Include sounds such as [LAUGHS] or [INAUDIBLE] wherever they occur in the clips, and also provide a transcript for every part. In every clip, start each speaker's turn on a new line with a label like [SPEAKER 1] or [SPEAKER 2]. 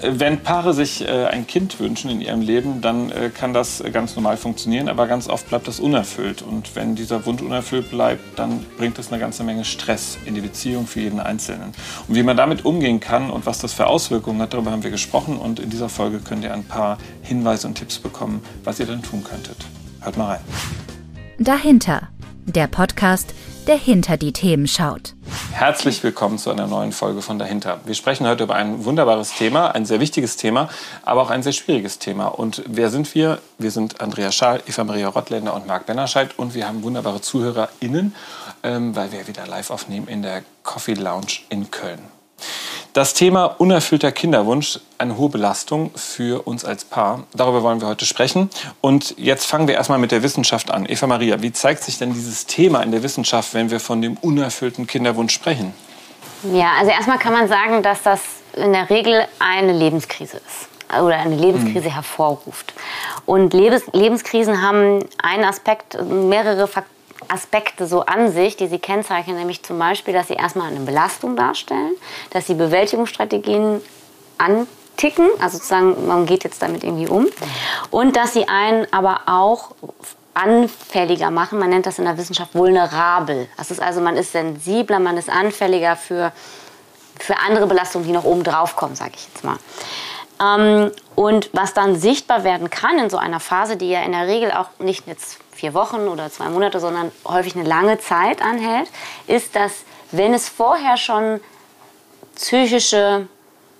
[SPEAKER 1] Wenn Paare sich äh, ein Kind wünschen in ihrem Leben, dann äh, kann das ganz normal funktionieren, aber ganz oft bleibt das unerfüllt. Und wenn dieser Wunsch unerfüllt bleibt, dann bringt das eine ganze Menge Stress in die Beziehung für jeden Einzelnen. Und wie man damit umgehen kann und was das für Auswirkungen hat, darüber haben wir gesprochen. Und in dieser Folge könnt ihr ein paar Hinweise und Tipps bekommen, was ihr dann tun könntet. Hört mal rein.
[SPEAKER 2] Dahinter, der Podcast, der hinter die Themen schaut.
[SPEAKER 1] Herzlich willkommen zu einer neuen Folge von Dahinter. Wir sprechen heute über ein wunderbares Thema, ein sehr wichtiges Thema, aber auch ein sehr schwieriges Thema. Und wer sind wir? Wir sind Andrea Schaal, Eva Maria Rottländer und Marc Bennerscheid und wir haben wunderbare ZuhörerInnen, ähm, weil wir wieder live aufnehmen in der Coffee Lounge in Köln. Das Thema unerfüllter Kinderwunsch, eine hohe Belastung für uns als Paar. Darüber wollen wir heute sprechen. Und jetzt fangen wir erstmal mit der Wissenschaft an. Eva Maria, wie zeigt sich denn dieses Thema in der Wissenschaft, wenn wir von dem unerfüllten Kinderwunsch sprechen?
[SPEAKER 3] Ja, also erstmal kann man sagen, dass das in der Regel eine Lebenskrise ist oder eine Lebenskrise mhm. hervorruft. Und Lebens Lebenskrisen haben einen Aspekt, mehrere Faktoren Aspekte so an sich, die sie kennzeichnen, nämlich zum Beispiel, dass sie erstmal eine Belastung darstellen, dass sie Bewältigungsstrategien anticken, also sozusagen, man geht jetzt damit irgendwie um, und dass sie einen aber auch anfälliger machen. Man nennt das in der Wissenschaft vulnerabel. Das ist also, man ist sensibler, man ist anfälliger für, für andere Belastungen, die noch oben drauf kommen, sage ich jetzt mal. Ähm, und was dann sichtbar werden kann in so einer Phase, die ja in der Regel auch nicht jetzt vier Wochen oder zwei Monate, sondern häufig eine lange Zeit anhält, ist, dass wenn es vorher schon psychische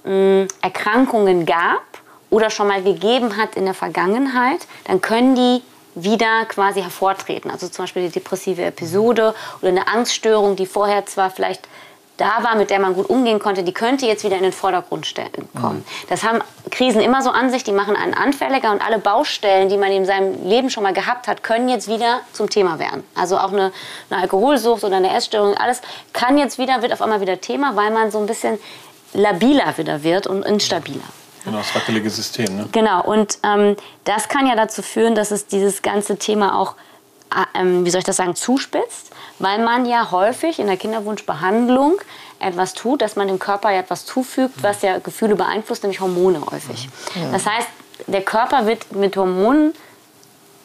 [SPEAKER 3] mh, mm, Erkrankungen gab oder schon mal gegeben hat in der Vergangenheit, dann können die wieder quasi hervortreten. Also zum Beispiel die depressive Episode oder eine Angststörung, die vorher zwar vielleicht da war, mit der man gut umgehen konnte, die könnte jetzt wieder in den Vordergrund kommen. Mhm. Das haben Krisen immer so an sich, die machen einen anfälliger und alle Baustellen, die man in seinem Leben schon mal gehabt hat, können jetzt wieder zum Thema werden. Also auch eine, eine Alkoholsucht oder eine Essstörung, alles kann jetzt wieder, wird auf einmal wieder Thema, weil man so ein bisschen labiler wieder wird und instabiler.
[SPEAKER 1] Genau, das wackelige System. Ne?
[SPEAKER 3] Genau, und ähm, das kann ja dazu führen, dass es dieses ganze Thema auch, äh, ähm, wie soll ich das sagen, zuspitzt weil man ja häufig in der Kinderwunschbehandlung etwas tut, dass man dem Körper ja etwas zufügt, was ja Gefühle beeinflusst, nämlich Hormone häufig. Ja. Das heißt, der Körper wird mit Hormonen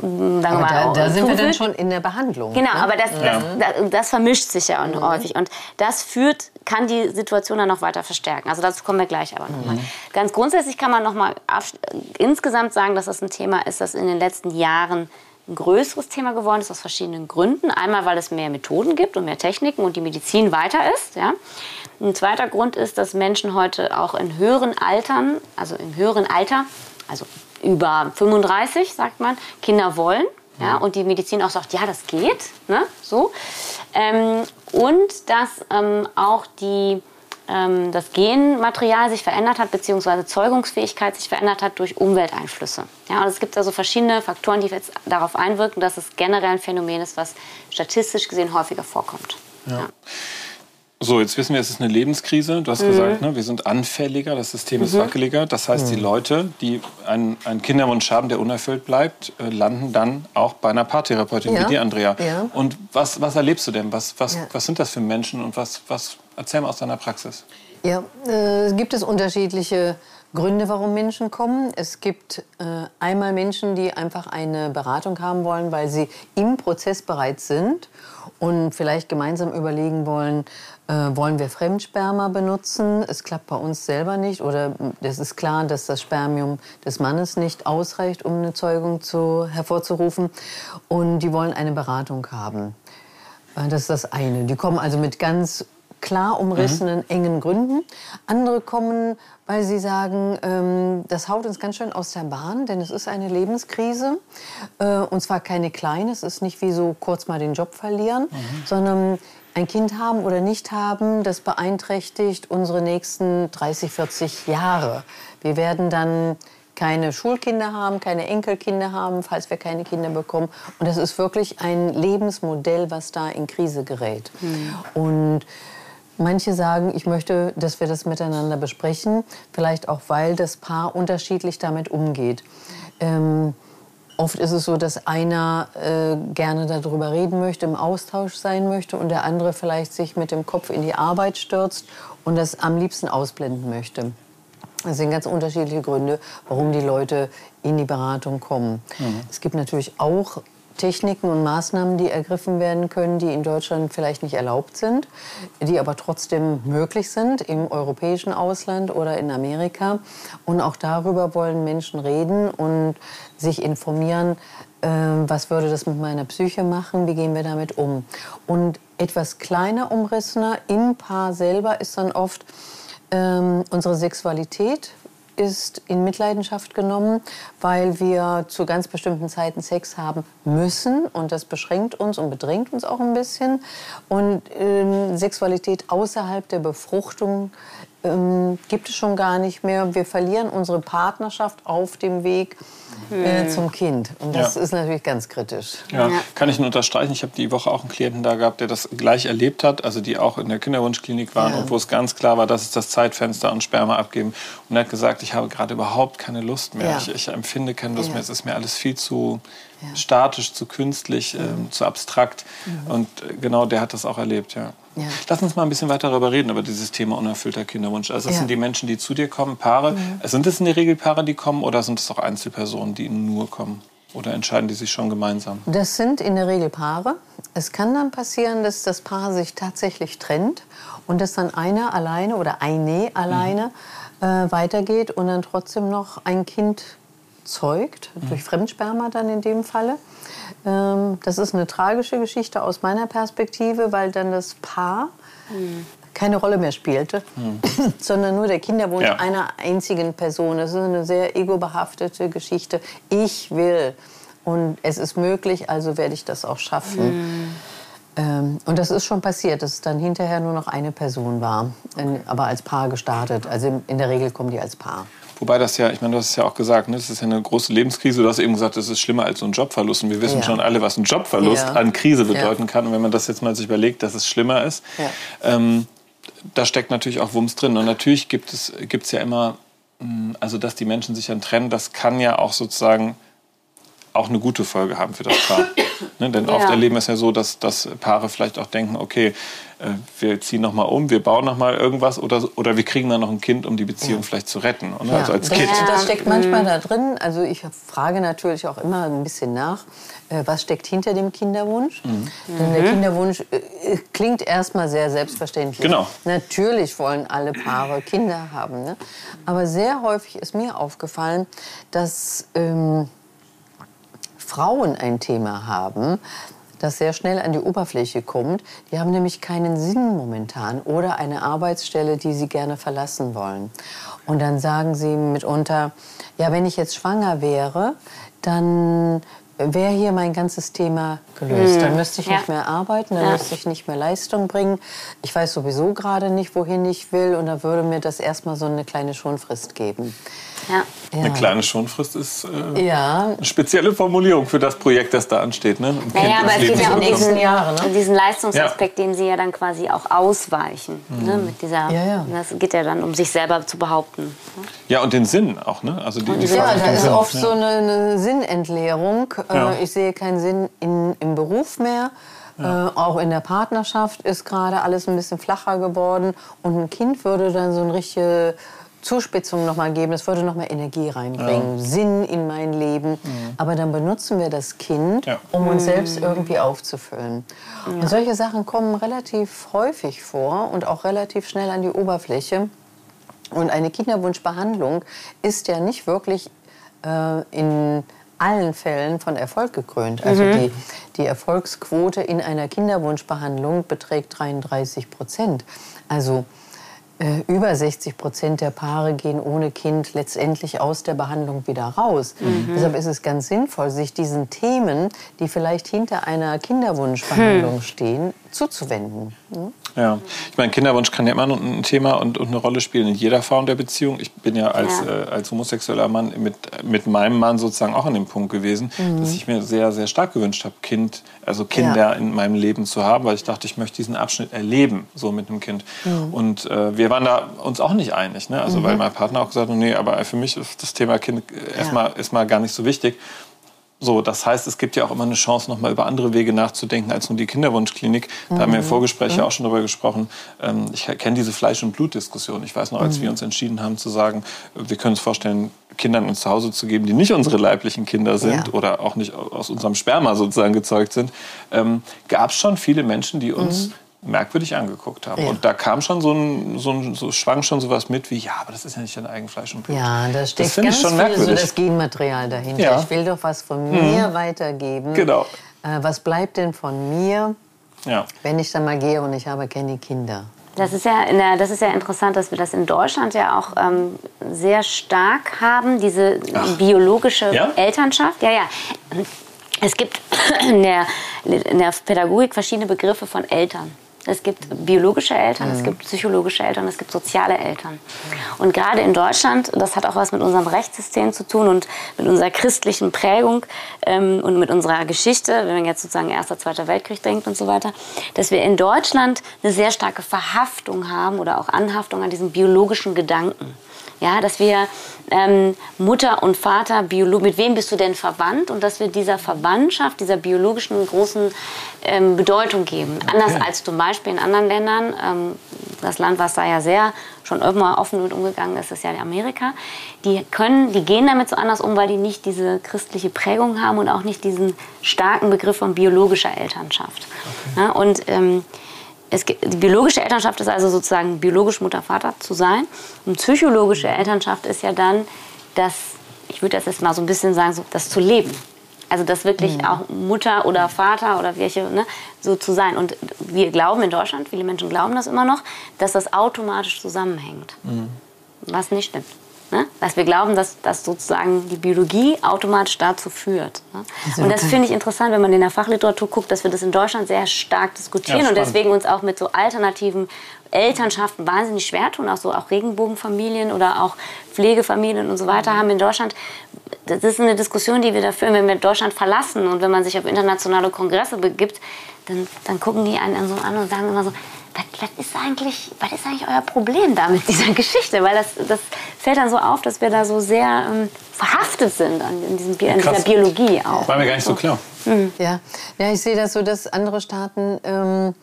[SPEAKER 4] aber da, da sind wir dann schon in der Behandlung.
[SPEAKER 3] Genau, ne? aber das, ja. das, das, vermischt sich ja mhm. häufig. Und das führt, kann die Situation dann noch weiter verstärken. Also dazu kommen wir gleich aber nochmal. Mhm. Ganz grundsätzlich kann man nochmal insgesamt sagen, dass das ein Thema ist, das in den letzten Jahren ein größeres Thema geworden ist aus verschiedenen Gründen. Einmal, weil es mehr Methoden gibt und mehr Techniken und die Medizin weiter ist. Ja. Ein zweiter Grund ist, dass Menschen heute auch in höheren Altern, also im höheren Alter, also über 35, sagt man, Kinder wollen. Ja, und die Medizin auch sagt, ja, das geht. Ne, so. Ähm, und dass ähm, auch die ähm, das Genmaterial sich verändert hat, beziehungsweise Zeugungsfähigkeit sich verändert hat durch Umwelteinflüsse. Ja, und es gibt also verschiedene Faktoren, die jetzt darauf einwirken, dass es generell ein Phänomen ist, was statistisch gesehen häufiger vorkommt. Ja. Ja.
[SPEAKER 1] So, jetzt wissen wir, es ist eine Lebenskrise. Du hast mhm. gesagt, ne, wir sind anfälliger, das System mhm. ist wackeliger. Das heißt, mhm. die Leute, die einen, einen, Kinderwunsch haben, der unerfüllt bleibt, äh, landen dann auch bei einer Paartherapeutin ja. wie dir, Andrea. Ja. Und was, was erlebst du denn? Was, was, ja. was sind das für Menschen und was, was erzähl mal aus deiner Praxis?
[SPEAKER 4] Ja, äh, gibt es unterschiedliche Gründe, warum Menschen kommen. Es gibt äh, einmal Menschen, die einfach eine Beratung haben wollen, weil sie im Prozess bereits sind und vielleicht gemeinsam überlegen wollen, äh, wollen wir Fremdsperma benutzen? Es klappt bei uns selber nicht oder es ist klar, dass das Spermium des Mannes nicht ausreicht, um eine Zeugung zu, hervorzurufen. Und die wollen eine Beratung haben. Äh, das ist das eine. Die kommen also mit ganz klar umrissenen, mhm. engen Gründen. Andere kommen, weil sie sagen, ähm, das haut uns ganz schön aus der Bahn, denn es ist eine Lebenskrise. Äh, und zwar keine kleine, es ist nicht wie so kurz mal den Job verlieren, mhm. sondern ein Kind haben oder nicht haben, das beeinträchtigt unsere nächsten 30, 40 Jahre. Wir werden dann keine Schulkinder haben, keine Enkelkinder haben, falls wir keine Kinder bekommen. Und das ist wirklich ein Lebensmodell, was da in Krise gerät. Mhm. Und Manche sagen, ich möchte, dass wir das miteinander besprechen, vielleicht auch, weil das Paar unterschiedlich damit umgeht. Ähm, Oft ist es so, dass einer äh, gerne darüber reden möchte, im Austausch sein möchte und der andere vielleicht sich mit dem Kopf in die Arbeit stürzt und das am liebsten ausblenden möchte. Es sind ganz unterschiedliche Gründe, warum die Leute in die Beratung kommen. Mhm. Es gibt natürlich auch Techniken und Maßnahmen, die ergriffen werden können, die in Deutschland vielleicht nicht erlaubt sind, die aber trotzdem möglich sind im europäischen Ausland oder in Amerika. Und auch darüber wollen Menschen reden und sich informieren, äh, was würde das mit meiner Psyche machen, wie gehen wir damit um. Und etwas kleiner umrissener im Paar selber ist dann oft ähm, unsere Sexualität, ist in Mitleidenschaft genommen, weil wir zu ganz bestimmten Zeiten Sex haben müssen und das beschränkt uns und bedrängt uns auch ein bisschen. Und ähm, Sexualität außerhalb der Befruchtung ähm, gibt es schon gar nicht mehr. Wir verlieren unsere Partnerschaft auf dem Weg äh, hm. zum Kind. Und das ja. ist natürlich ganz kritisch.
[SPEAKER 1] Ja, ja. kann ich nur unterstreichen. Ich habe die Woche auch einen Klienten da gehabt, der das gleich erlebt hat, also die auch in der Kinderwunschklinik waren ja. und wo es ganz klar war, das ist das Zeitfenster und Sperma abgeben. Und er hat gesagt, ich habe gerade überhaupt keine Lust mehr. Ich, ich, empfinde keine Lust mehr. Es ist mir alles viel zu statisch, zu künstlich, mhm. äh, zu abstrakt. Mhm. Und äh, genau der hat das auch erlebt, ja. Ja. Lass uns mal ein bisschen weiter darüber reden, über dieses Thema unerfüllter Kinderwunsch. Also das ja. sind die Menschen, die zu dir kommen, Paare. Mhm. Sind es in der Regel Paare, die kommen oder sind es auch Einzelpersonen, die nur kommen? Oder entscheiden die sich schon gemeinsam?
[SPEAKER 4] Das sind in der Regel Paare. Es kann dann passieren, dass das Paar sich tatsächlich trennt und dass dann einer alleine oder eine alleine mhm. äh, weitergeht und dann trotzdem noch ein Kind zeugt, mhm. durch Fremdsperma dann in dem Falle. Ähm, das ist eine tragische Geschichte aus meiner Perspektive, weil dann das Paar mhm. keine Rolle mehr spielte, mhm. [LAUGHS] sondern nur der Kinderwunsch ja. einer einzigen Person. Das ist eine sehr egobehaftete Geschichte. Ich will und es ist möglich, also werde ich das auch schaffen. Ähm, und das ist schon passiert, dass es dann hinterher nur noch eine Person war, okay. aber als Paar gestartet. Also in der Regel kommen die als Paar.
[SPEAKER 1] Wobei das ja, ich meine, du hast es ja auch gesagt, ne, das ist ja eine große Lebenskrise. Du hast eben gesagt, das ist schlimmer als so ein Jobverlust. Und wir wissen ja. schon alle, was ein Jobverlust ja. an Krise bedeuten ja. kann. Und wenn man das jetzt mal sich überlegt, dass es schlimmer ist, ähm, da steckt natürlich auch Wumms drin. Und natürlich gibt es gibt's ja immer, mm, also dass die Menschen sich dann trennen, das kann ja auch sozusagen auch eine gute Folge haben für das Paar. ne? Denn oft erleben wir es ja so, dass, dass Paare vielleicht auch denken, okay, wir ziehen noch mal um, wir bauen noch mal irgendwas oder, oder wir kriegen dann noch ein Kind, um die Beziehung ja. vielleicht zu retten. Ja. Also als
[SPEAKER 4] das,
[SPEAKER 1] Kind.
[SPEAKER 4] Das steckt manchmal mhm. da drin. Also ich frage natürlich auch immer ein bisschen nach, äh, was steckt hinter dem Kinderwunsch. Mhm. Denn der mhm. Kinderwunsch äh, klingt erstmal sehr selbstverständlich.
[SPEAKER 1] Genau.
[SPEAKER 4] Natürlich wollen alle Paare Kinder haben. Ne? Aber sehr häufig ist mir aufgefallen, dass ähm, Frauen ein Thema haben, das sehr schnell an die Oberfläche kommt. Die haben nämlich keinen Sinn momentan oder eine Arbeitsstelle, die sie gerne verlassen wollen. Und dann sagen sie mitunter, ja, wenn ich jetzt schwanger wäre, dann wäre hier mein ganzes Thema gelöst. Dann müsste ich ja. nicht mehr arbeiten, dann ja. müsste ich nicht mehr Leistung bringen. Ich weiß sowieso gerade nicht, wohin ich will und da würde mir das erstmal so eine kleine Schonfrist geben.
[SPEAKER 1] Ja. Eine kleine Schonfrist ist äh, ja. eine spezielle Formulierung für das Projekt, das da ansteht. Ne?
[SPEAKER 3] Naja, aber es geht ja um diesen, Jahre, ne? diesen Leistungsaspekt, ja. den Sie ja dann quasi auch ausweichen. Ne? Mhm. Ne? Mit dieser, ja, Das geht ja dann um sich selber zu behaupten. Ne?
[SPEAKER 1] Ja, und den Sinn auch. Ne? Also die,
[SPEAKER 4] die ja, da ist oft so eine, eine Sinnentleerung. Äh, ich sehe keinen Sinn in, im Beruf mehr. Ja. Äh, auch in der Partnerschaft ist gerade alles ein bisschen flacher geworden. Und ein Kind würde dann so ein richtige Zuspitzung noch mal geben, das würde noch mal Energie reinbringen, ja. Sinn in mein Leben. Mhm. Aber dann benutzen wir das Kind, ja. um uns selbst mhm. irgendwie aufzufüllen. Ja. Und solche Sachen kommen relativ häufig vor und auch relativ schnell an die Oberfläche. Und eine Kinderwunschbehandlung ist ja nicht wirklich äh, in allen Fällen von Erfolg gekrönt. Also mhm. die, die Erfolgsquote in einer Kinderwunschbehandlung beträgt 33 Prozent. Also über 60 Prozent der Paare gehen ohne Kind letztendlich aus der Behandlung wieder raus. Mhm. Deshalb ist es ganz sinnvoll, sich diesen Themen, die vielleicht hinter einer Kinderwunschbehandlung hm. stehen, zuzuwenden.
[SPEAKER 1] Ja, ich meine, Kinderwunsch kann ja immer ein Thema und, und, eine Rolle spielen in jeder Form der Beziehung. Ich bin ja als, ja. Äh, als homosexueller Mann mit, mit meinem Mann sozusagen auch an dem Punkt gewesen, mhm. dass ich mir sehr, sehr stark gewünscht habe, Kind, also Kinder ja. in meinem Leben zu haben, weil ich dachte, ich möchte diesen Abschnitt erleben, so mit einem Kind. Mhm. Und äh, wir waren da uns auch nicht einig, ne? also mhm. weil mein Partner auch gesagt hat, nee, aber für mich ist das Thema Kind erstmal ja. erstmal gar nicht so wichtig So, das heißt, es gibt ja auch immer eine Chance, noch mal über andere Wege nachzudenken als nur die Kinderwunschklinik. Da haben wir im Vorgespräch ja auch schon drüber gesprochen. Ähm, ich kenne diese Fleisch- und Blutdiskussion. Ich weiß noch, als wir uns entschieden haben zu sagen, wir können uns vorstellen, Kindern uns zu Hause zu geben, die nicht unsere leiblichen Kinder sind
[SPEAKER 4] Ja.
[SPEAKER 1] oder auch nicht aus unserem Sperma sozusagen gezeugt sind, ähm, gab es schon viele Menschen, die uns merkwürdig angeguckt haben.
[SPEAKER 4] Ja.
[SPEAKER 1] Und da kam schon so ein, so ein so schwang schon sowas mit wie, ja, aber das ist ja nicht dein Eigenfleisch und Blut.
[SPEAKER 4] Ja, da steckt
[SPEAKER 1] ich
[SPEAKER 4] ganz
[SPEAKER 1] schon
[SPEAKER 4] viel so das Genmaterial dahinter.
[SPEAKER 1] Ja.
[SPEAKER 4] Ich will doch was von mir weitergeben.
[SPEAKER 1] Genau.
[SPEAKER 4] Äh, was bleibt denn von mir,
[SPEAKER 1] Ja.
[SPEAKER 4] wenn ich dann mal gehe und ich habe keine Kinder?
[SPEAKER 3] Das ist, ja in der, das ist ja interessant, dass wir das in Deutschland ja auch ähm, sehr stark haben, diese biologische
[SPEAKER 1] Ja?
[SPEAKER 3] Elternschaft. Ja, ja. Es gibt in der, in der Pädagogik verschiedene Begriffe von Eltern. Es gibt biologische Eltern, es gibt psychologische Eltern, es gibt soziale Eltern. Und gerade in Deutschland, das hat auch was mit unserem Rechtssystem zu tun und mit unserer christlichen Prägung ähm, und mit unserer Geschichte, wenn man jetzt sozusagen Erster, Zweiter Weltkrieg denkt und so weiter, dass wir in Deutschland eine sehr starke Verhaftung haben oder auch Anhaftung an diesem biologischen Gedanken. Ja, dass wir ähm, Mutter und Vater, Biolo mit wem bist du denn verwandt? Und dass wir dieser Verwandtschaft, dieser biologischen großen ähm, Bedeutung geben. Anders als zum Beispiel in anderen Ländern. Ähm, das Land, was da ja sehr schon immer offen mit umgegangen ist, ist ja Amerika. Die können, die gehen damit so anders um, weil die nicht diese christliche Prägung haben und auch nicht diesen starken Begriff von biologischer Elternschaft. Ja, und ähm, es, gibt- die biologische Elternschaft ist also sozusagen biologisch Mutter, Vater zu sein. Und psychologische Elternschaft ist ja dann das, ich würde das jetzt mal so ein bisschen sagen, so das zu leben. Also das wirklich auch Mutter oder Vater oder welche, ne, so zu sein. Und wir glauben in Deutschland, viele Menschen glauben das immer noch, dass das automatisch zusammenhängt. Was nicht stimmt. Ne? Dass wir glauben, dass, dass sozusagen die Biologie automatisch dazu führt. Ne? Und das finde ich interessant, wenn man in der Fachliteratur guckt, dass wir das in Deutschland sehr stark diskutieren
[SPEAKER 1] Ja,
[SPEAKER 3] und deswegen uns auch mit so alternativen Elternschaften wahnsinnig schwer tun, auch so auch Regenbogenfamilien oder auch Pflegefamilien und so weiter haben in Deutschland. Das ist eine Diskussion, die wir da führen, wenn wir Deutschland verlassen und wenn man sich auf internationale Kongresse begibt, dann, dann gucken die einen so an und sagen immer so, was, was, ist eigentlich, was ist eigentlich euer Problem da mit dieser [LAUGHS] Geschichte? Weil das, das fällt dann so auf, dass wir da so sehr ähm, verhaftet sind an, in, diesem, Bi- an dieser. Biologie auch.
[SPEAKER 1] War mir gar nicht so klar.
[SPEAKER 4] Ja, ja ich sehe das so, dass andere Staaten ähm,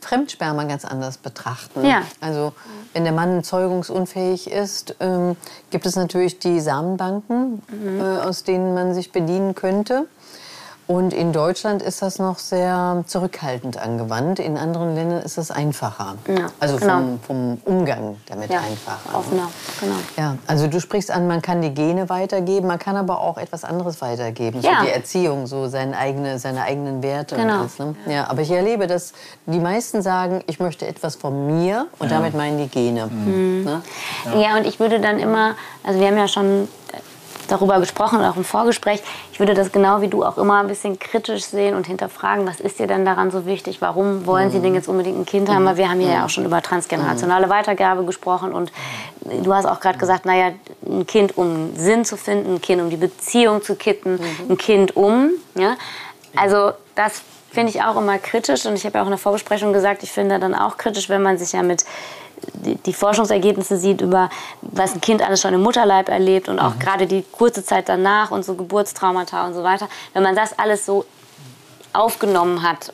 [SPEAKER 4] Fremdsperma ganz anders betrachten.
[SPEAKER 3] Ja.
[SPEAKER 4] Also wenn der Mann zeugungsunfähig ist, ähm, gibt es natürlich die Samenbanken,
[SPEAKER 3] Mhm.
[SPEAKER 4] äh, aus denen man sich bedienen könnte. Und in Deutschland ist das noch sehr zurückhaltend angewandt. In anderen Ländern ist das einfacher.
[SPEAKER 3] Ja,
[SPEAKER 4] also
[SPEAKER 3] genau.
[SPEAKER 4] vom, vom Umgang damit
[SPEAKER 3] Ja,
[SPEAKER 4] einfacher.
[SPEAKER 3] offener, genau.
[SPEAKER 4] Ja, also du sprichst an, man kann die Gene weitergeben, man kann aber auch etwas anderes weitergeben.
[SPEAKER 3] Ja.
[SPEAKER 4] So die Erziehung, so seine, eigene, seine eigenen Werte.
[SPEAKER 3] Genau.
[SPEAKER 4] Und alles, ne? ja, aber ich erlebe, dass die meisten sagen, ich möchte etwas von mir und damit meinen die Gene.
[SPEAKER 3] Mhm.
[SPEAKER 4] Ne?
[SPEAKER 3] Ja. und ich würde dann immer, also wir haben ja schon darüber gesprochen, auch im Vorgespräch, ich würde das genau wie du auch immer ein bisschen kritisch sehen und hinterfragen, was ist dir denn daran so wichtig? Warum wollen Sie denn jetzt unbedingt ein Kind haben? Weil wir haben hier ja auch schon über transgenerationale Weitergabe gesprochen und du hast auch gerade gesagt, naja, ein Kind, um Sinn zu finden, ein Kind, um die Beziehung zu kitten, ein Kind um. Ja? Also das finde ich auch immer kritisch und ich habe ja auch in der Vorbesprechung gesagt, ich finde dann auch kritisch, wenn man sich ja mit die, Forschungsergebnisse sieht über was ein Kind alles schon im Mutterleib erlebt und auch gerade die kurze Zeit danach und so Geburtstraumata und so weiter. Wenn man das alles so aufgenommen hat,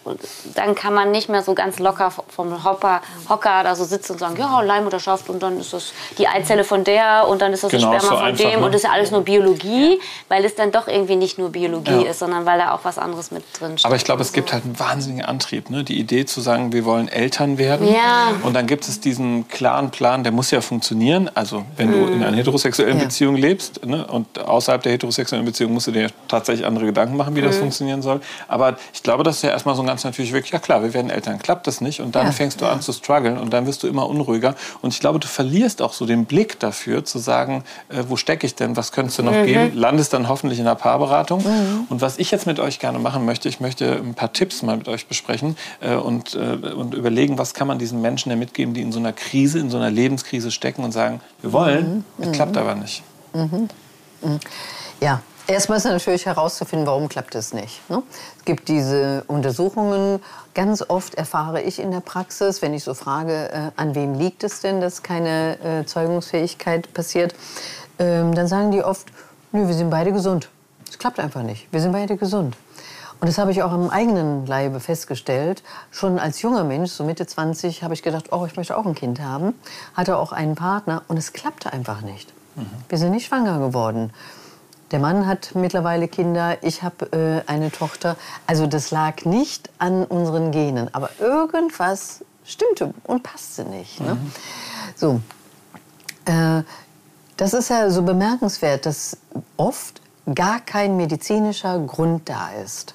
[SPEAKER 3] dann kann man nicht mehr so ganz locker vom Hopper, Hocker da so sitzen und sagen, ja, Leihmutterschaft und dann ist das die Eizelle von der und dann ist das
[SPEAKER 1] Genau,
[SPEAKER 3] das Sperma
[SPEAKER 1] so
[SPEAKER 3] von
[SPEAKER 1] einfach,
[SPEAKER 3] dem
[SPEAKER 1] ne?
[SPEAKER 3] und das ist ja alles nur Biologie, weil es dann doch irgendwie nicht nur Biologie
[SPEAKER 1] Ja.
[SPEAKER 3] ist, sondern weil da auch was anderes mit drin steht.
[SPEAKER 1] Aber ich glaube, es gibt halt einen wahnsinnigen Antrieb. Ne? Die Idee zu sagen, wir wollen Eltern werden.
[SPEAKER 3] Ja.
[SPEAKER 1] Und dann gibt es diesen klaren Plan, der muss ja funktionieren. Also wenn du
[SPEAKER 3] Mhm.
[SPEAKER 1] in einer heterosexuellen
[SPEAKER 4] Ja.
[SPEAKER 1] Beziehung lebst ne? und außerhalb der heterosexuellen Beziehung musst du dir tatsächlich andere Gedanken machen, wie
[SPEAKER 3] Mhm.
[SPEAKER 1] das funktionieren soll. Aber ich glaube, das ist ja erstmal so ein ganz natürlich wirklich, ja klar, wir werden Eltern. Klappt das nicht? Und dann
[SPEAKER 4] Ja.
[SPEAKER 1] fängst du an zu strugglen und dann wirst du immer unruhiger. Und ich glaube, du verlierst auch so den Blick dafür, zu sagen, äh, wo stecke ich denn? Was könntest du noch geben? Landest dann hoffentlich in einer Paarberatung. Und was ich jetzt mit euch gerne machen möchte, ich möchte ein paar Tipps mal mit euch besprechen äh, und, äh, und überlegen, was kann man diesen Menschen denn mitgeben, die in so einer Krise, in so einer Lebenskrise stecken und sagen, wir wollen, es klappt aber nicht.
[SPEAKER 4] Ja, erstmal ist natürlich herauszufinden, warum klappt es nicht. Ne? Es gibt diese Untersuchungen. Ganz oft erfahre ich in der Praxis, wenn ich so frage, äh, an wem liegt es denn, dass keine äh, Zeugungsfähigkeit passiert, ähm, dann sagen die oft, nö, wir sind beide gesund. Es klappt einfach nicht. Wir sind beide gesund. Und das habe ich auch am eigenen Leibe festgestellt. Schon als junger Mensch, so Mitte 20, habe ich gedacht, oh, ich möchte auch ein Kind haben. Hatte auch einen Partner und es klappte einfach nicht. Mhm. Wir sind nicht schwanger geworden. Der Mann hat mittlerweile Kinder, ich habe äh, eine Tochter. Also das lag nicht an unseren Genen, aber irgendwas stimmte und passte nicht. Ne? Mhm. So, äh, das ist ja so bemerkenswert, dass oft gar kein medizinischer Grund da ist.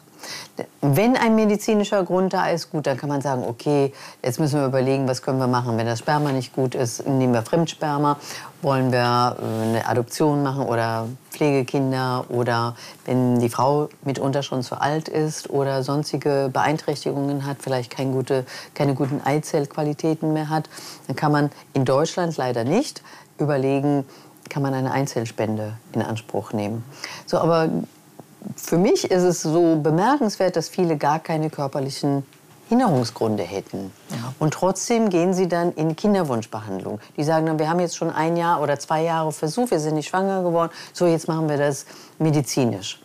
[SPEAKER 4] Wenn ein medizinischer Grund da ist, gut, dann kann man sagen, okay, jetzt müssen wir überlegen, was können wir machen. Wenn das Sperma nicht gut ist, nehmen wir Fremdsperma. Wollen wir äh, eine Adoption machen oder Pflegekinder oder wenn die Frau mitunter schon zu alt ist oder sonstige Beeinträchtigungen hat, vielleicht keine, gute, keine guten Eizellqualitäten mehr hat, dann kann man in Deutschland leider nicht überlegen, kann man eine Einzelspende in Anspruch nehmen. So, aber für mich ist es so bemerkenswert, dass viele gar keine körperlichen Hinderungsgründe hätten. Und trotzdem gehen sie dann in Kinderwunschbehandlung. Die sagen dann, wir haben jetzt schon ein Jahr oder zwei Jahre versucht, wir sind nicht schwanger geworden, so jetzt machen wir das medizinisch.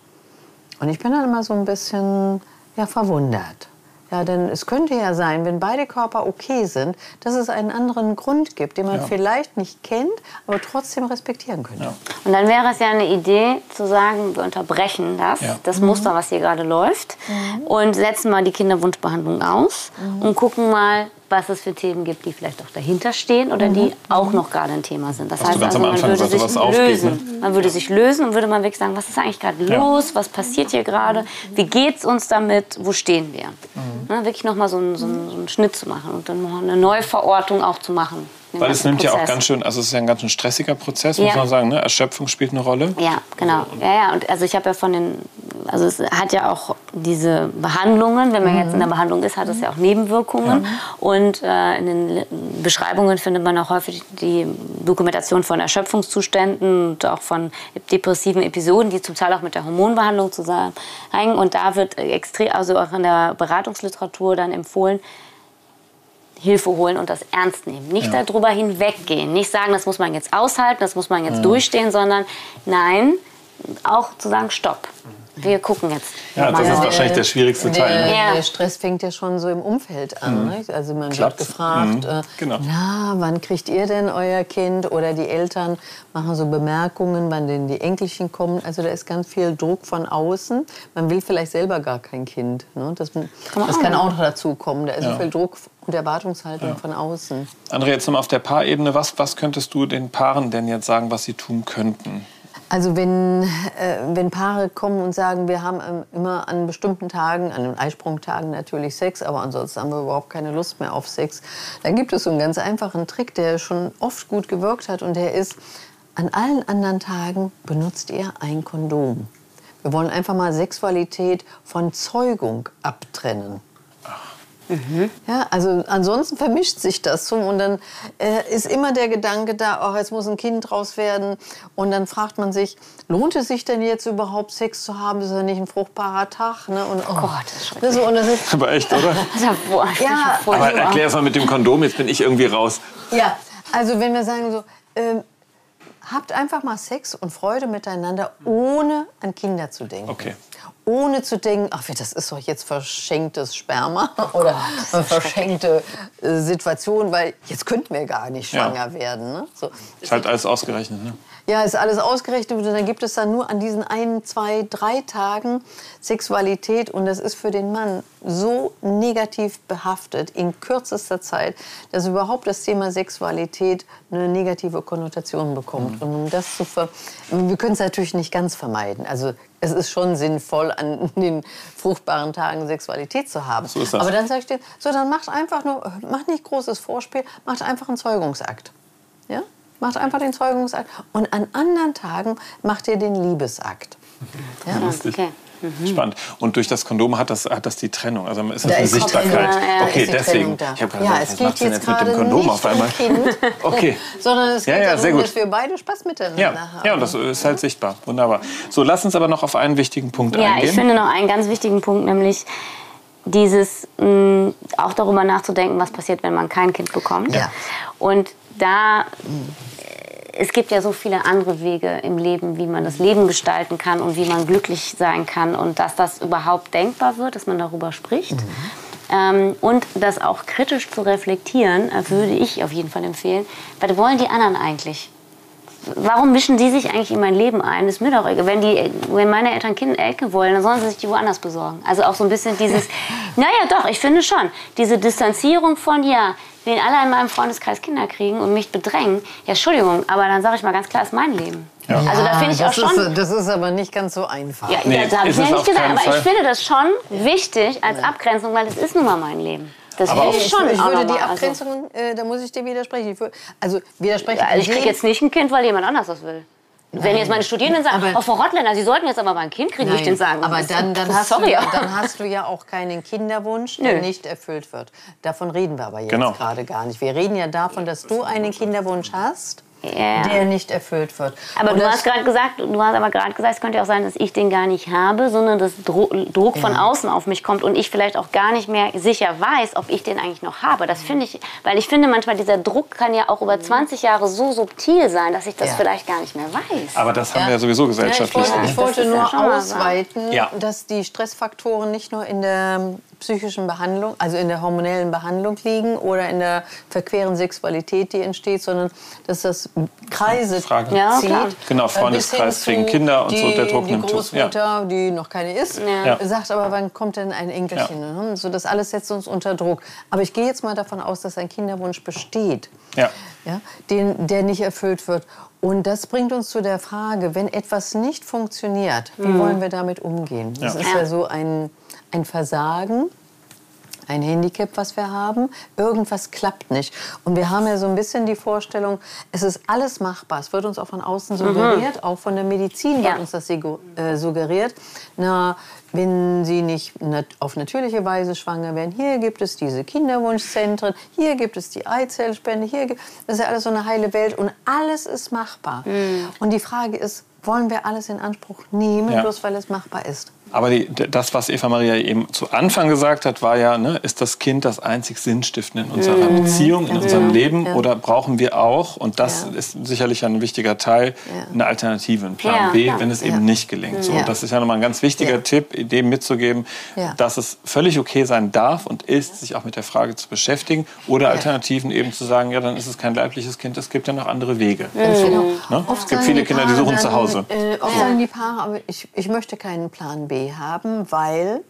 [SPEAKER 4] Und ich bin dann immer so ein bisschen ja, verwundert. Ja, denn es könnte ja sein, wenn beide Körper okay sind, dass es einen anderen Grund gibt, den man ja. vielleicht nicht kennt, aber trotzdem respektieren könnte. Ja.
[SPEAKER 3] Und dann wäre es ja eine Idee zu sagen, wir unterbrechen das, ja. das mhm. Muster, was hier gerade läuft, mhm. und setzen mal die Kinderwunschbehandlung aus mhm. und gucken mal, was es für Themen gibt, die vielleicht auch dahinter stehen oder die mhm. auch noch gerade ein Thema sind. Das
[SPEAKER 1] was heißt, also, man würde sich lösen.
[SPEAKER 3] Aufgeht, ne? Man würde sich lösen und würde mal wirklich sagen, was ist eigentlich gerade ja. los, was passiert hier gerade, wie geht es uns damit, wo stehen wir. Mhm. Ne, wirklich nochmal so, einen, so, einen, so einen Schnitt zu machen und dann noch eine Neuverortung auch zu machen.
[SPEAKER 1] Weil es nimmt Prozess. ja auch ganz schön, also es ist ja ein ganz schön stressiger Prozess, muss ja. man sagen. Ne? Erschöpfung spielt eine Rolle.
[SPEAKER 3] Ja, genau. Ja, ja. Und also ich habe ja von den, also es hat ja auch diese Behandlungen, wenn man mhm. jetzt in der Behandlung ist, hat es ja auch Nebenwirkungen. Ja. Und äh, in den Beschreibungen findet man auch häufig die Dokumentation von Erschöpfungszuständen und auch von depressiven Episoden, die zum Teil auch mit der Hormonbehandlung zusammenhängen. Und da wird extrem, also auch in der Beratungsliteratur dann empfohlen, Hilfe holen und das ernst nehmen. Nicht ja. darüber hinweggehen. Nicht sagen, das muss man jetzt aushalten, das muss man jetzt ja. durchstehen, sondern nein, auch zu sagen, stopp. Wir gucken jetzt.
[SPEAKER 1] Ja, das ist wahrscheinlich der schwierigste
[SPEAKER 4] der,
[SPEAKER 1] Teil.
[SPEAKER 4] Ne? Der Stress fängt ja schon so im Umfeld an. Mhm. Also man Klappt. wird gefragt, mhm. äh, genau. na, wann kriegt ihr denn euer Kind? Oder die Eltern machen so Bemerkungen, wann denn die Enkelchen kommen. Also da ist ganz viel Druck von außen. Man will vielleicht selber gar kein Kind. Ne? Das, das kann auch noch dazu kommen. Da ist ja. so viel Druck und Erwartungshaltung ja. von außen.
[SPEAKER 1] André, jetzt nochmal auf der Paarebene. Was, was könntest du den Paaren denn jetzt sagen, was sie tun könnten?
[SPEAKER 4] Also wenn, äh, wenn Paare kommen und sagen, wir haben ähm, immer an bestimmten Tagen, an den Eisprungtagen natürlich Sex, aber ansonsten haben wir überhaupt keine Lust mehr auf Sex, dann gibt es so einen ganz einfachen Trick, der schon oft gut gewirkt hat und der ist, an allen anderen Tagen benutzt ihr ein Kondom. Wir wollen einfach mal Sexualität von Zeugung abtrennen. Mhm. Ja, also ansonsten vermischt sich das so und dann äh, ist immer der Gedanke da, oh, jetzt muss ein Kind draus werden und dann fragt man sich, lohnt es sich denn jetzt überhaupt Sex zu haben? Das ist ja nicht ein fruchtbarer Tag. Ne? Und, oh,
[SPEAKER 3] Gott, das ist,
[SPEAKER 4] so,
[SPEAKER 1] und das ist Aber echt, oder? [LAUGHS]
[SPEAKER 4] ja,
[SPEAKER 1] aber erklär es mal mit dem Kondom, jetzt bin ich irgendwie raus.
[SPEAKER 4] Ja, also wenn wir sagen so, äh, habt einfach mal Sex und Freude miteinander, ohne an Kinder zu denken.
[SPEAKER 1] Okay
[SPEAKER 4] ohne zu denken, ach, das ist doch jetzt verschenktes Sperma oh oder Gott, [LAUGHS] verschenkte äh, Situation, weil jetzt könnten wir gar nicht schwanger ja. werden. Ne?
[SPEAKER 1] So. Ist halt alles ausgerechnet, ne?
[SPEAKER 4] Ja, ist alles ausgerechnet und dann gibt es dann nur an diesen ein, zwei, drei Tagen Sexualität und das ist für den Mann so negativ behaftet in kürzester Zeit, dass überhaupt das Thema Sexualität eine negative Konnotation bekommt. Mhm. Und um das zu ver wir können es natürlich nicht ganz vermeiden. Also es ist schon sinnvoll, an den fruchtbaren Tagen Sexualität zu haben. So ist das. Aber dann sage ich dir, so dann macht einfach nur, macht nicht großes Vorspiel, macht einfach einen Zeugungsakt. Ja? Macht einfach den Zeugungsakt. Und an anderen Tagen macht ihr den Liebesakt.
[SPEAKER 1] Ja? Okay. Mhm. Spannend. Und durch das Kondom hat das, hat das die Trennung. Also ist das da eine ist Sichtbarkeit. Ja, okay, deswegen.
[SPEAKER 4] Ich habe ja, es geht jetzt, gerade mit dem Kondom auf einmal? Kind, [LAUGHS]
[SPEAKER 1] okay.
[SPEAKER 4] sondern es geht ja, ja, darum, dass wir beide Spaß miteinander
[SPEAKER 1] ja.
[SPEAKER 4] haben.
[SPEAKER 1] Ja, und das ist halt sichtbar. Wunderbar. So, lass uns aber noch auf einen wichtigen Punkt
[SPEAKER 3] ja,
[SPEAKER 1] eingehen.
[SPEAKER 3] Ja, ich finde noch einen ganz wichtigen Punkt, nämlich dieses mh, auch darüber nachzudenken, was passiert, wenn man kein Kind bekommt. Ja. Und da es gibt ja so viele andere Wege im Leben, wie man das Leben gestalten kann und wie man glücklich sein kann und dass das überhaupt denkbar wird, dass man darüber spricht. Mhm. Ähm, und das auch kritisch zu reflektieren, äh, würde ich auf jeden Fall empfehlen. Was wollen die anderen eigentlich? Warum mischen die sich eigentlich in mein Leben ein? Ist mir doch egal. Wenn, die, wenn meine Eltern Kinder Elke wollen, dann sollen sie sich die woanders besorgen. Also auch so ein bisschen dieses, [LAUGHS] naja doch, ich finde schon, diese Distanzierung von, ja, wenn alle in meinem Freundeskreis Kinder kriegen und mich bedrängen, ja, Entschuldigung, aber dann sage ich mal ganz klar, ist mein Leben.
[SPEAKER 4] Ja. Also da finde ich auch schon. Ist, das ist aber nicht ganz so einfach.
[SPEAKER 3] Ja, nee, das habe ich ja nicht gesagt, aber ich finde das schon wichtig als Abgrenzung, weil es ist nun mal mein Leben. Das
[SPEAKER 4] aber ich schon. Ich würde die also Abgrenzung, äh, da muss ich dir widersprechen. Ich würde, also widersprechen. Ja,
[SPEAKER 3] also ich kriege jetzt nicht ein Kind, weil jemand anders das will. Nein. Wenn jetzt meine Studierenden sagen, aber, oh, Frau Rottländer, Sie sollten jetzt aber mal ein Kind kriegen, würde ich denen sagen.
[SPEAKER 4] Aber dann, dann, hast sorry, du, [LAUGHS] dann hast du ja auch keinen Kinderwunsch, der Nö. nicht erfüllt wird. Davon reden wir aber jetzt genau. gerade gar nicht. Wir reden ja davon, dass du einen Kinderwunsch hast ja. der nicht erfüllt wird.
[SPEAKER 3] Aber du hast gerade gesagt, du hast aber gerade gesagt, es könnte auch sein, dass ich den gar nicht habe, sondern dass Druck von ja. außen auf mich kommt und ich vielleicht auch gar nicht mehr sicher weiß, ob ich den eigentlich noch habe. Das finde ich, weil ich finde manchmal dieser Druck kann ja auch über 20 Jahre so subtil sein, dass ich das ja. vielleicht gar nicht mehr weiß.
[SPEAKER 1] Aber das haben wir ja sowieso gesellschaftlich.
[SPEAKER 4] ich wollte, ich wollte nur ausweiten, dass die Stressfaktoren nicht nur in der psychischen Behandlung, also in der hormonellen Behandlung liegen oder in der verqueren Sexualität, die entsteht, sondern dass das Kreise Frage. Ja, zieht.
[SPEAKER 1] Genau, Freundeskreis kriegen Kinder und die, so, der Druck
[SPEAKER 4] die nimmt Großmutter, ja. die noch keine ist, ja. sagt aber, wann kommt denn ein Enkelchen? Ja. So, das alles setzt uns unter Druck. Aber ich gehe jetzt mal davon aus, dass ein Kinderwunsch besteht, ja. Ja, den, der nicht erfüllt wird. Und das bringt uns zu der Frage, wenn etwas nicht funktioniert, wie mhm. wollen wir damit umgehen? Das ist ja so ein ein Versagen, ein Handicap, was wir haben. Irgendwas klappt nicht. Und wir haben ja so ein bisschen die Vorstellung, es ist alles machbar. Es wird uns auch von außen suggeriert, mhm. auch von der Medizin wird uns das äh, suggeriert. Na, wenn Sie nicht auf natürliche Weise schwanger werden, hier gibt es diese Kinderwunschzentren, hier gibt es die Eizellspende, hier gibt, das ist ja alles so eine heile Welt und alles ist machbar. Mhm. Und die Frage ist, wollen wir alles in Anspruch nehmen, ja. bloß weil es machbar ist?
[SPEAKER 1] Aber die, das, was Eva Maria eben zu Anfang gesagt hat, war ja, ne, ist das Kind das einzig Sinnstiftende in unserer mhm. Beziehung, in ja. unserem Leben? Ja. Oder brauchen wir auch, und das ja. ist sicherlich ein wichtiger Teil, eine Alternative, einen Plan B, wenn es eben nicht gelingt. So, das ist ja nochmal ein ganz wichtiger Tipp, dem mitzugeben, dass es völlig okay sein darf und ist, sich auch mit der Frage zu beschäftigen. Oder Alternativen eben zu sagen, ja, dann ist es kein leibliches Kind, es gibt ja noch andere Wege. Mhm. So, ne? Es gibt viele Kinder, die suchen zu Hause.
[SPEAKER 4] Äh, oft sagen die Paare, aber ich, ich möchte keinen Plan B haben, weil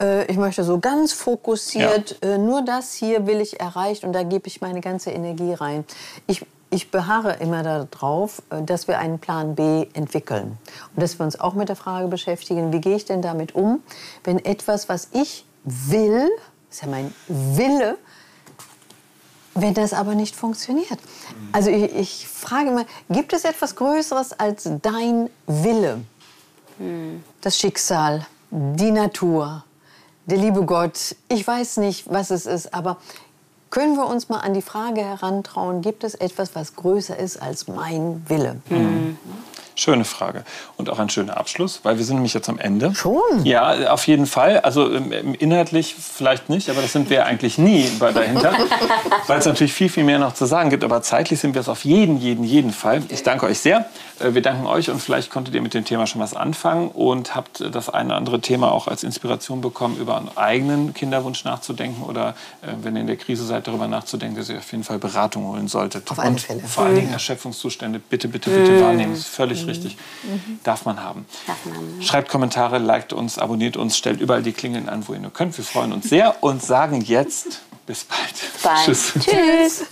[SPEAKER 4] äh, ich möchte so ganz fokussiert, ja. äh, nur das hier will ich erreichen und da gebe ich meine ganze Energie rein. Ich, ich beharre immer darauf, äh, dass wir einen Plan B entwickeln und dass wir uns auch mit der Frage beschäftigen, wie gehe ich denn damit um, wenn etwas, was ich will, ist ja mein Wille, wenn das aber nicht funktioniert. Also ich, ich frage mal, gibt es etwas Größeres als dein Wille? Das Schicksal, die Natur, der liebe Gott. Ich weiß nicht, was es ist, aber können wir uns mal an die Frage herantrauen, gibt es etwas, was größer ist als mein Wille? Mhm.
[SPEAKER 1] Schöne Frage. Und auch ein schöner Abschluss, weil wir sind nämlich jetzt am Ende.
[SPEAKER 4] Schon?
[SPEAKER 1] Ja, auf jeden Fall. Also ähm, inhaltlich vielleicht nicht, aber das sind wir eigentlich nie dahinter, [LAUGHS] weil es natürlich viel, viel mehr noch zu sagen gibt. Aber zeitlich sind wir es auf jeden, jeden, jeden Fall. Ich danke euch sehr. Äh, wir danken euch und vielleicht konntet ihr mit dem Thema schon was anfangen und habt das eine oder andere Thema auch als Inspiration bekommen, über einen eigenen Kinderwunsch nachzudenken oder äh, wenn ihr in der Krise seid, darüber nachzudenken, dass ihr auf jeden Fall Beratung holen solltet.
[SPEAKER 4] Auf alle Fälle.
[SPEAKER 1] Vor allen Dingen Erschöpfungszustände bitte, bitte, bitte mhm. wahrnehmen. Das ist völlig mhm. richtig. Mhm. Darf man haben. Darf man haben. Schreibt Kommentare, liked uns, abonniert uns, stellt überall die Klingeln an, wo ihr nur könnt. Wir freuen uns sehr und sagen jetzt bis bald.
[SPEAKER 3] Bye. Tschüss. Tschüss.